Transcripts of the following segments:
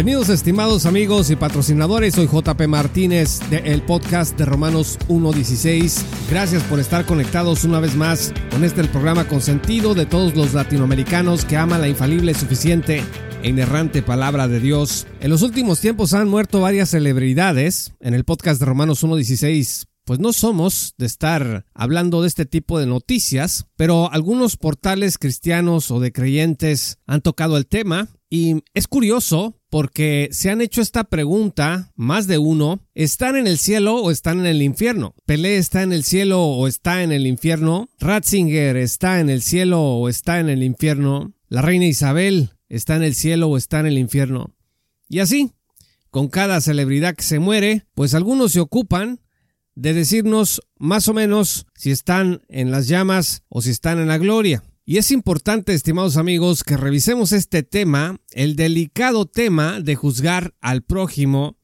Bienvenidos estimados amigos y patrocinadores, soy JP Martínez del podcast de Romanos 1.16. Gracias por estar conectados una vez más con este el programa consentido de todos los latinoamericanos que aman la infalible, suficiente e inerrante palabra de Dios. En los últimos tiempos han muerto varias celebridades. En el podcast de Romanos 1.16 pues no somos de estar hablando de este tipo de noticias, pero algunos portales cristianos o de creyentes han tocado el tema y es curioso porque se han hecho esta pregunta más de uno, ¿están en el cielo o están en el infierno? Pelé está en el cielo o está en el infierno? Ratzinger está en el cielo o está en el infierno? La reina Isabel está en el cielo o está en el infierno? Y así, con cada celebridad que se muere, pues algunos se ocupan de decirnos más o menos si están en las llamas o si están en la gloria. Y es importante, estimados amigos, que revisemos este tema, el delicado tema de juzgar al prójimo.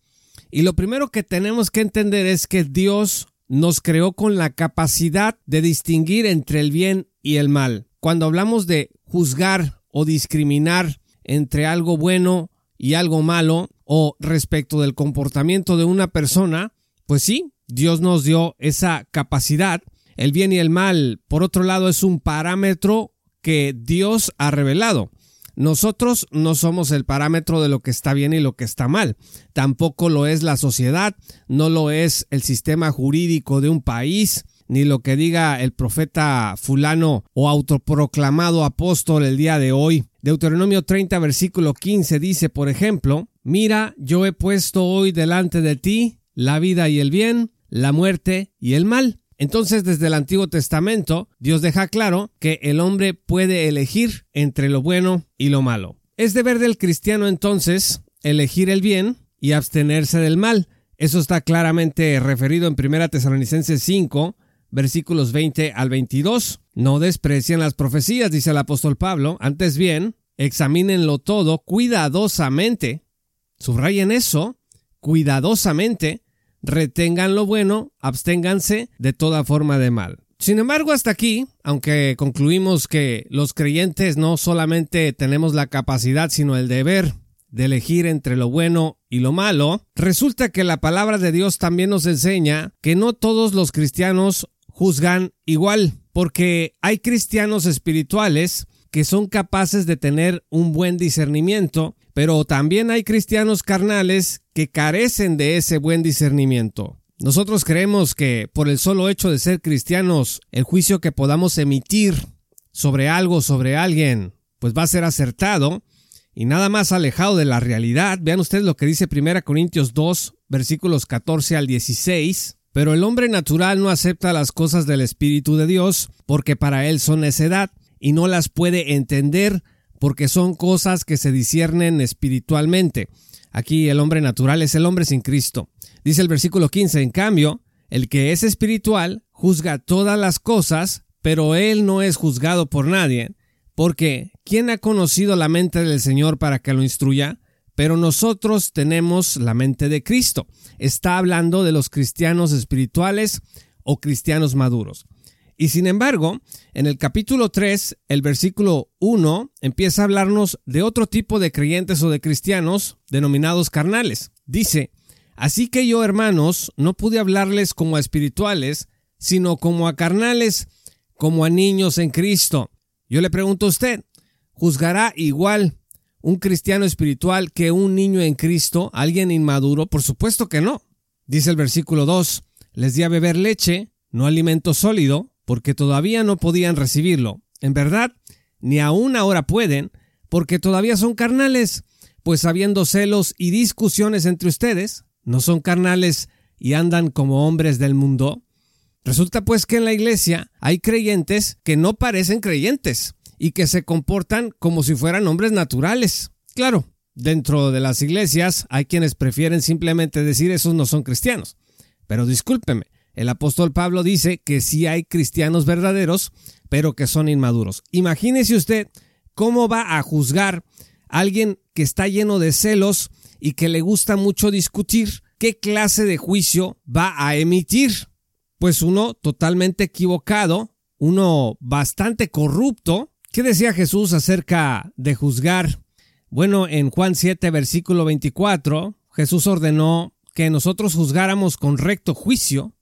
Y lo primero que tenemos que entender es que Dios nos creó con la capacidad de distinguir entre el bien y el mal. Cuando hablamos de juzgar o discriminar entre algo bueno y algo malo, o respecto del comportamiento de una persona, pues sí, Dios nos dio esa capacidad. El bien y el mal, por otro lado, es un parámetro que Dios ha revelado. Nosotros no somos el parámetro de lo que está bien y lo que está mal. Tampoco lo es la sociedad, no lo es el sistema jurídico de un país, ni lo que diga el profeta fulano o autoproclamado apóstol el día de hoy. Deuteronomio 30 versículo 15 dice, por ejemplo, Mira, yo he puesto hoy delante de ti la vida y el bien, la muerte y el mal. Entonces, desde el Antiguo Testamento, Dios deja claro que el hombre puede elegir entre lo bueno y lo malo. Es deber del cristiano entonces elegir el bien y abstenerse del mal. Eso está claramente referido en 1 Tesalonicenses 5, versículos 20 al 22. No desprecien las profecías, dice el apóstol Pablo, antes bien, examínenlo todo cuidadosamente. Subrayen eso, cuidadosamente, retengan lo bueno, absténganse de toda forma de mal. Sin embargo, hasta aquí, aunque concluimos que los creyentes no solamente tenemos la capacidad, sino el deber de elegir entre lo bueno y lo malo, resulta que la palabra de Dios también nos enseña que no todos los cristianos juzgan igual, porque hay cristianos espirituales que son capaces de tener un buen discernimiento pero también hay cristianos carnales que carecen de ese buen discernimiento. Nosotros creemos que por el solo hecho de ser cristianos, el juicio que podamos emitir sobre algo, sobre alguien, pues va a ser acertado y nada más alejado de la realidad. Vean ustedes lo que dice 1 Corintios 2, versículos 14 al 16. Pero el hombre natural no acepta las cosas del Espíritu de Dios porque para él son necedad y no las puede entender porque son cosas que se disciernen espiritualmente. Aquí el hombre natural es el hombre sin Cristo. Dice el versículo 15, en cambio, el que es espiritual juzga todas las cosas, pero él no es juzgado por nadie, porque ¿quién ha conocido la mente del Señor para que lo instruya? Pero nosotros tenemos la mente de Cristo. Está hablando de los cristianos espirituales o cristianos maduros. Y sin embargo, en el capítulo 3, el versículo 1 empieza a hablarnos de otro tipo de creyentes o de cristianos denominados carnales. Dice, Así que yo, hermanos, no pude hablarles como a espirituales, sino como a carnales, como a niños en Cristo. Yo le pregunto a usted, ¿juzgará igual un cristiano espiritual que un niño en Cristo, alguien inmaduro? Por supuesto que no. Dice el versículo 2, les di a beber leche, no alimento sólido, porque todavía no podían recibirlo. En verdad, ni aún ahora pueden, porque todavía son carnales, pues habiendo celos y discusiones entre ustedes, no son carnales y andan como hombres del mundo. Resulta pues que en la iglesia hay creyentes que no parecen creyentes y que se comportan como si fueran hombres naturales. Claro, dentro de las iglesias hay quienes prefieren simplemente decir esos no son cristianos. Pero discúlpeme, el apóstol Pablo dice que sí hay cristianos verdaderos, pero que son inmaduros. Imagínese usted cómo va a juzgar a alguien que está lleno de celos y que le gusta mucho discutir, qué clase de juicio va a emitir. Pues uno totalmente equivocado, uno bastante corrupto. ¿Qué decía Jesús acerca de juzgar Bueno, en Juan 7, versículo 24, Jesús ordenó que nosotros juzgáramos con recto juicio,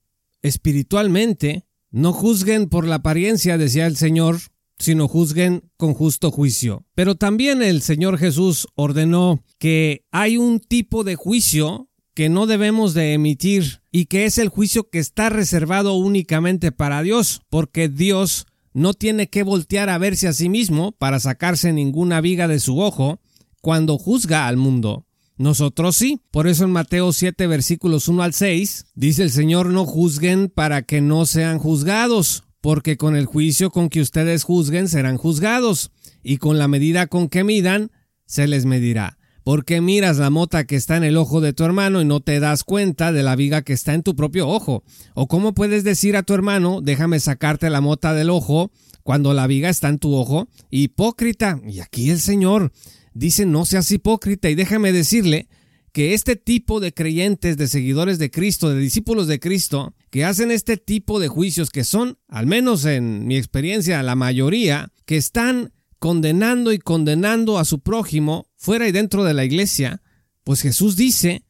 espiritualmente, no juzguen por la apariencia, decía el Señor, sino juzguen con justo juicio. Pero también el Señor Jesús ordenó que hay un tipo de juicio que no debemos de emitir y que es el juicio que está reservado únicamente para Dios, porque Dios no tiene que voltear a verse a sí mismo para sacarse ninguna viga de su ojo cuando juzga al mundo. Nosotros sí. Por eso en Mateo 7 versículos 1 al 6 dice el Señor no juzguen para que no sean juzgados, porque con el juicio con que ustedes juzguen serán juzgados, y con la medida con que midan se les medirá. Porque miras la mota que está en el ojo de tu hermano y no te das cuenta de la viga que está en tu propio ojo. O cómo puedes decir a tu hermano, déjame sacarte la mota del ojo cuando la viga está en tu ojo. Hipócrita. Y aquí el Señor dice no seas hipócrita y déjame decirle que este tipo de creyentes, de seguidores de Cristo, de discípulos de Cristo, que hacen este tipo de juicios que son, al menos en mi experiencia, la mayoría, que están condenando y condenando a su prójimo fuera y dentro de la iglesia, pues Jesús dice,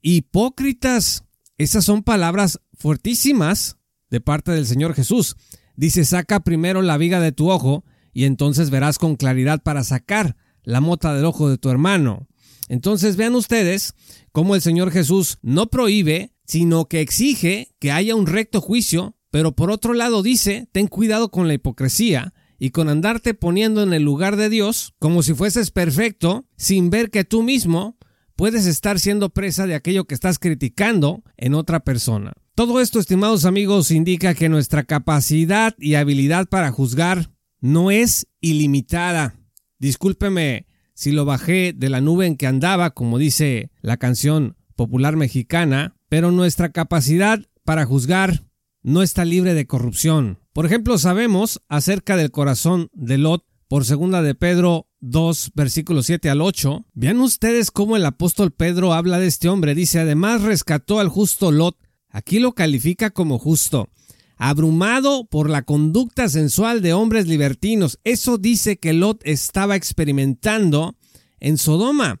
hipócritas, esas son palabras fuertísimas de parte del Señor Jesús. Dice, saca primero la viga de tu ojo y entonces verás con claridad para sacar la mota del ojo de tu hermano. Entonces vean ustedes cómo el Señor Jesús no prohíbe, sino que exige que haya un recto juicio, pero por otro lado dice, ten cuidado con la hipocresía y con andarte poniendo en el lugar de Dios como si fueses perfecto, sin ver que tú mismo puedes estar siendo presa de aquello que estás criticando en otra persona. Todo esto, estimados amigos, indica que nuestra capacidad y habilidad para juzgar no es ilimitada. Discúlpeme si lo bajé de la nube en que andaba, como dice la canción popular mexicana, pero nuestra capacidad para juzgar no está libre de corrupción. Por ejemplo, sabemos acerca del corazón de Lot por segunda de Pedro 2, versículos 7 al 8. Vean ustedes cómo el apóstol Pedro habla de este hombre. Dice, además rescató al justo Lot. Aquí lo califica como justo abrumado por la conducta sensual de hombres libertinos. Eso dice que Lot estaba experimentando en Sodoma.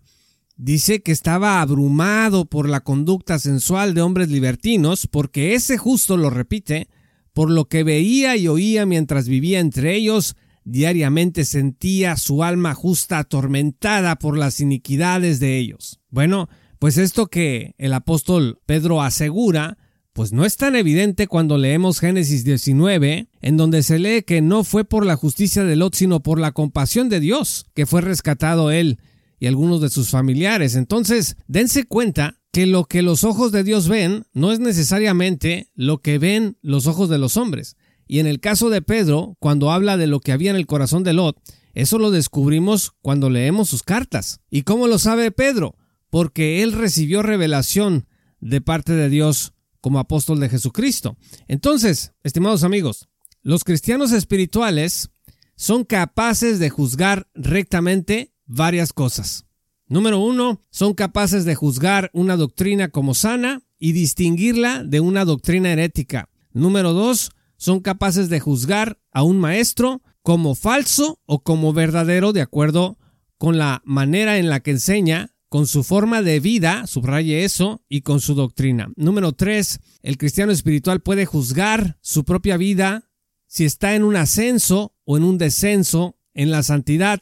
Dice que estaba abrumado por la conducta sensual de hombres libertinos, porque ese justo lo repite, por lo que veía y oía mientras vivía entre ellos, diariamente sentía su alma justa atormentada por las iniquidades de ellos. Bueno, pues esto que el apóstol Pedro asegura pues no es tan evidente cuando leemos Génesis 19, en donde se lee que no fue por la justicia de Lot, sino por la compasión de Dios que fue rescatado él y algunos de sus familiares. Entonces, dense cuenta que lo que los ojos de Dios ven no es necesariamente lo que ven los ojos de los hombres. Y en el caso de Pedro, cuando habla de lo que había en el corazón de Lot, eso lo descubrimos cuando leemos sus cartas. ¿Y cómo lo sabe Pedro? Porque él recibió revelación de parte de Dios como apóstol de Jesucristo. Entonces, estimados amigos, los cristianos espirituales son capaces de juzgar rectamente varias cosas. Número uno, son capaces de juzgar una doctrina como sana y distinguirla de una doctrina herética. Número dos, son capaces de juzgar a un maestro como falso o como verdadero de acuerdo con la manera en la que enseña con su forma de vida, subraye eso, y con su doctrina. Número tres, el cristiano espiritual puede juzgar su propia vida si está en un ascenso o en un descenso en la santidad.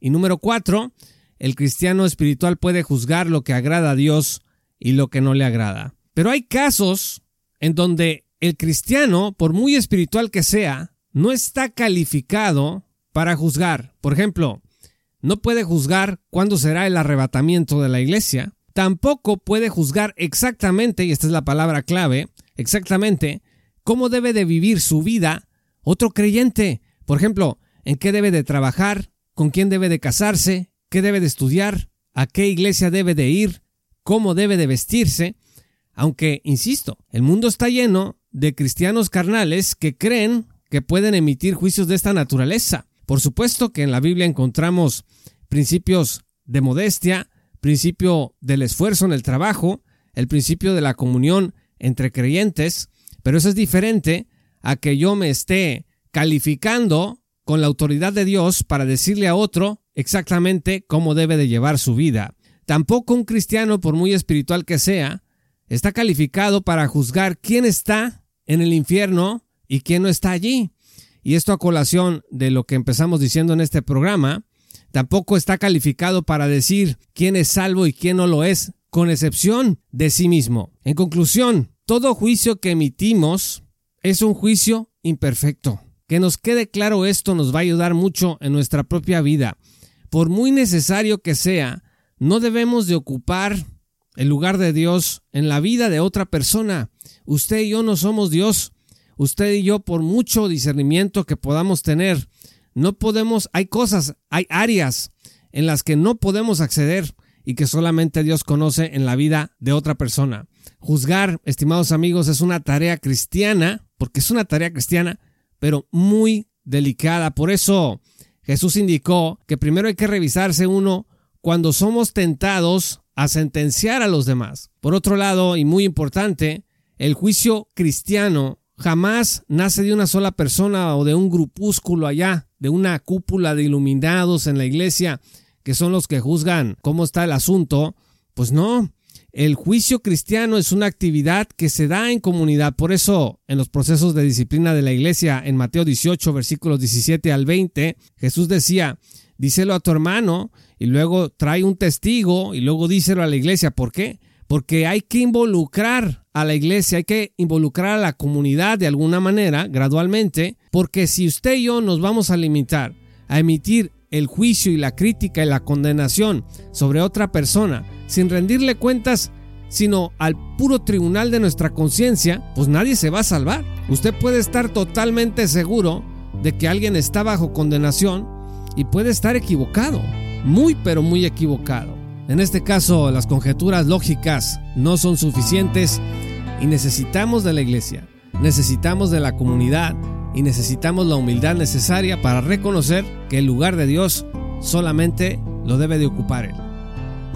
Y número cuatro, el cristiano espiritual puede juzgar lo que agrada a Dios y lo que no le agrada. Pero hay casos en donde el cristiano, por muy espiritual que sea, no está calificado para juzgar. Por ejemplo, no puede juzgar cuándo será el arrebatamiento de la iglesia, tampoco puede juzgar exactamente, y esta es la palabra clave, exactamente cómo debe de vivir su vida otro creyente. Por ejemplo, en qué debe de trabajar, con quién debe de casarse, qué debe de estudiar, a qué iglesia debe de ir, cómo debe de vestirse. Aunque, insisto, el mundo está lleno de cristianos carnales que creen que pueden emitir juicios de esta naturaleza. Por supuesto que en la Biblia encontramos principios de modestia, principio del esfuerzo en el trabajo, el principio de la comunión entre creyentes, pero eso es diferente a que yo me esté calificando con la autoridad de Dios para decirle a otro exactamente cómo debe de llevar su vida. Tampoco un cristiano, por muy espiritual que sea, está calificado para juzgar quién está en el infierno y quién no está allí. Y esto a colación de lo que empezamos diciendo en este programa, tampoco está calificado para decir quién es salvo y quién no lo es, con excepción de sí mismo. En conclusión, todo juicio que emitimos es un juicio imperfecto. Que nos quede claro esto nos va a ayudar mucho en nuestra propia vida. Por muy necesario que sea, no debemos de ocupar el lugar de Dios en la vida de otra persona. Usted y yo no somos Dios. Usted y yo, por mucho discernimiento que podamos tener, no podemos, hay cosas, hay áreas en las que no podemos acceder y que solamente Dios conoce en la vida de otra persona. Juzgar, estimados amigos, es una tarea cristiana, porque es una tarea cristiana, pero muy delicada. Por eso Jesús indicó que primero hay que revisarse uno cuando somos tentados a sentenciar a los demás. Por otro lado, y muy importante, el juicio cristiano jamás nace de una sola persona o de un grupúsculo allá, de una cúpula de iluminados en la iglesia, que son los que juzgan cómo está el asunto. Pues no, el juicio cristiano es una actividad que se da en comunidad. Por eso, en los procesos de disciplina de la iglesia, en Mateo 18, versículos 17 al 20, Jesús decía, díselo a tu hermano y luego trae un testigo y luego díselo a la iglesia. ¿Por qué? Porque hay que involucrar a la iglesia, hay que involucrar a la comunidad de alguna manera, gradualmente, porque si usted y yo nos vamos a limitar a emitir el juicio y la crítica y la condenación sobre otra persona sin rendirle cuentas, sino al puro tribunal de nuestra conciencia, pues nadie se va a salvar. Usted puede estar totalmente seguro de que alguien está bajo condenación y puede estar equivocado muy pero muy equivocado. En este caso, las conjeturas lógicas no son suficientes y necesitamos de la iglesia, necesitamos de la comunidad y necesitamos la humildad necesaria para reconocer que el lugar de Dios solamente lo debe de ocupar Él.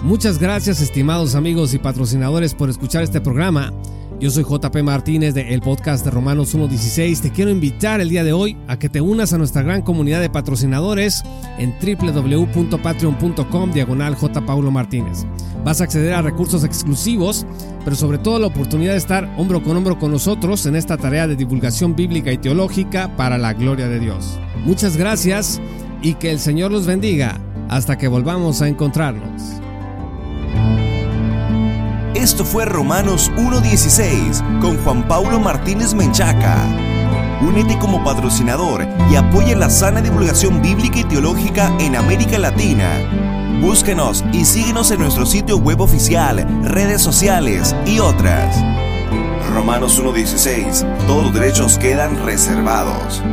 Muchas gracias estimados amigos y patrocinadores por escuchar este programa. Yo soy JP Martínez de el podcast de Romanos 1.16. Te quiero invitar el día de hoy a que te unas a nuestra gran comunidad de patrocinadores en www.patreon.com diagonal J. Paulo Martínez. Vas a acceder a recursos exclusivos, pero sobre todo la oportunidad de estar hombro con hombro con nosotros en esta tarea de divulgación bíblica y teológica para la gloria de Dios. Muchas gracias y que el Señor los bendiga hasta que volvamos a encontrarnos. Esto fue Romanos 1.16 con Juan Paulo Martínez Menchaca. Únete como patrocinador y apoya la sana divulgación bíblica y teológica en América Latina. Búsquenos y síguenos en nuestro sitio web oficial, redes sociales y otras. Romanos 1.16. Todos los derechos quedan reservados.